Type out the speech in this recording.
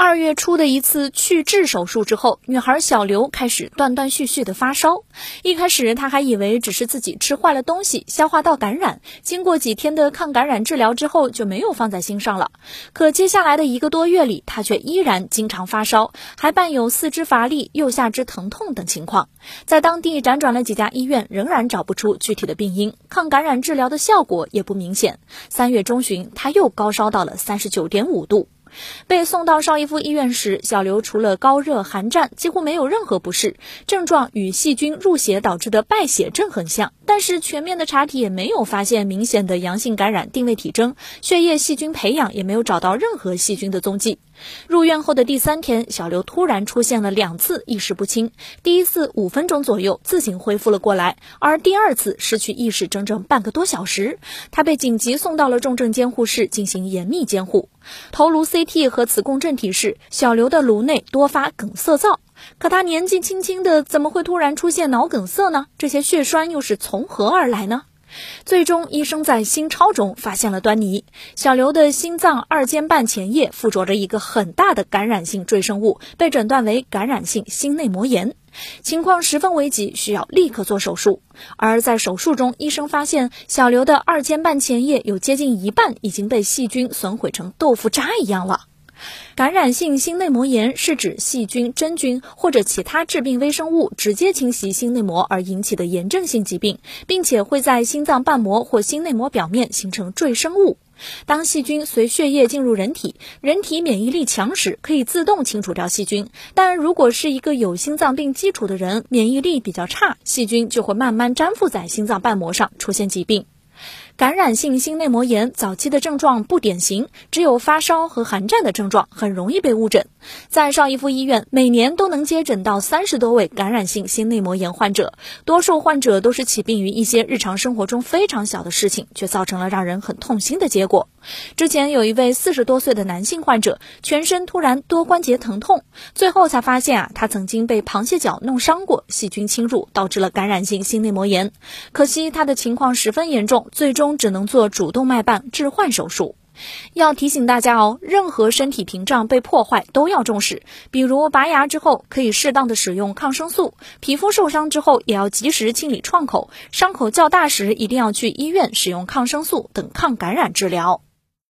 二月初的一次去痣手术之后，女孩小刘开始断断续续的发烧。一开始她还以为只是自己吃坏了东西，消化道感染。经过几天的抗感染治疗之后，就没有放在心上了。可接下来的一个多月里，她却依然经常发烧，还伴有四肢乏力、右下肢疼痛等情况。在当地辗转了几家医院，仍然找不出具体的病因，抗感染治疗的效果也不明显。三月中旬，她又高烧到了三十九点五度。被送到邵逸夫医院时，小刘除了高热寒战，几乎没有任何不适，症状与细菌入血导致的败血症很像。但是全面的查体也没有发现明显的阳性感染定位体征，血液细菌培养也没有找到任何细菌的踪迹。入院后的第三天，小刘突然出现了两次意识不清，第一次五分钟左右自行恢复了过来，而第二次失去意识整整半个多小时。他被紧急送到了重症监护室进行严密监护。头颅 CT 和磁共振提示，小刘的颅内多发梗塞灶。可他年纪轻轻的，怎么会突然出现脑梗塞呢？这些血栓又是从何而来呢？最终，医生在心超中发现了端倪，小刘的心脏二尖瓣前叶附着着一个很大的感染性赘生物，被诊断为感染性心内膜炎，情况十分危急，需要立刻做手术。而在手术中，医生发现小刘的二尖瓣前叶有接近一半已经被细菌损毁成豆腐渣一样了。感染性心内膜炎是指细菌、真菌或者其他致病微生物直接侵袭心内膜而引起的炎症性疾病，并且会在心脏瓣膜或心内膜表面形成赘生物。当细菌随血液进入人体，人体免疫力强时可以自动清除掉细菌，但如果是一个有心脏病基础的人，免疫力比较差，细菌就会慢慢粘附在心脏瓣膜上，出现疾病。感染性心内膜炎早期的症状不典型，只有发烧和寒战的症状，很容易被误诊。在邵逸夫医院，每年都能接诊到三十多位感染性心内膜炎患者，多数患者都是起病于一些日常生活中非常小的事情，却造成了让人很痛心的结果。之前有一位四十多岁的男性患者，全身突然多关节疼痛，最后才发现啊，他曾经被螃蟹脚弄伤过，细菌侵入导致了感染性心内膜炎。可惜他的情况十分严重，最终。只能做主动脉瓣置换手术。要提醒大家哦，任何身体屏障被破坏都要重视，比如拔牙之后可以适当的使用抗生素，皮肤受伤之后也要及时清理创口，伤口较大时一定要去医院使用抗生素等抗感染治疗。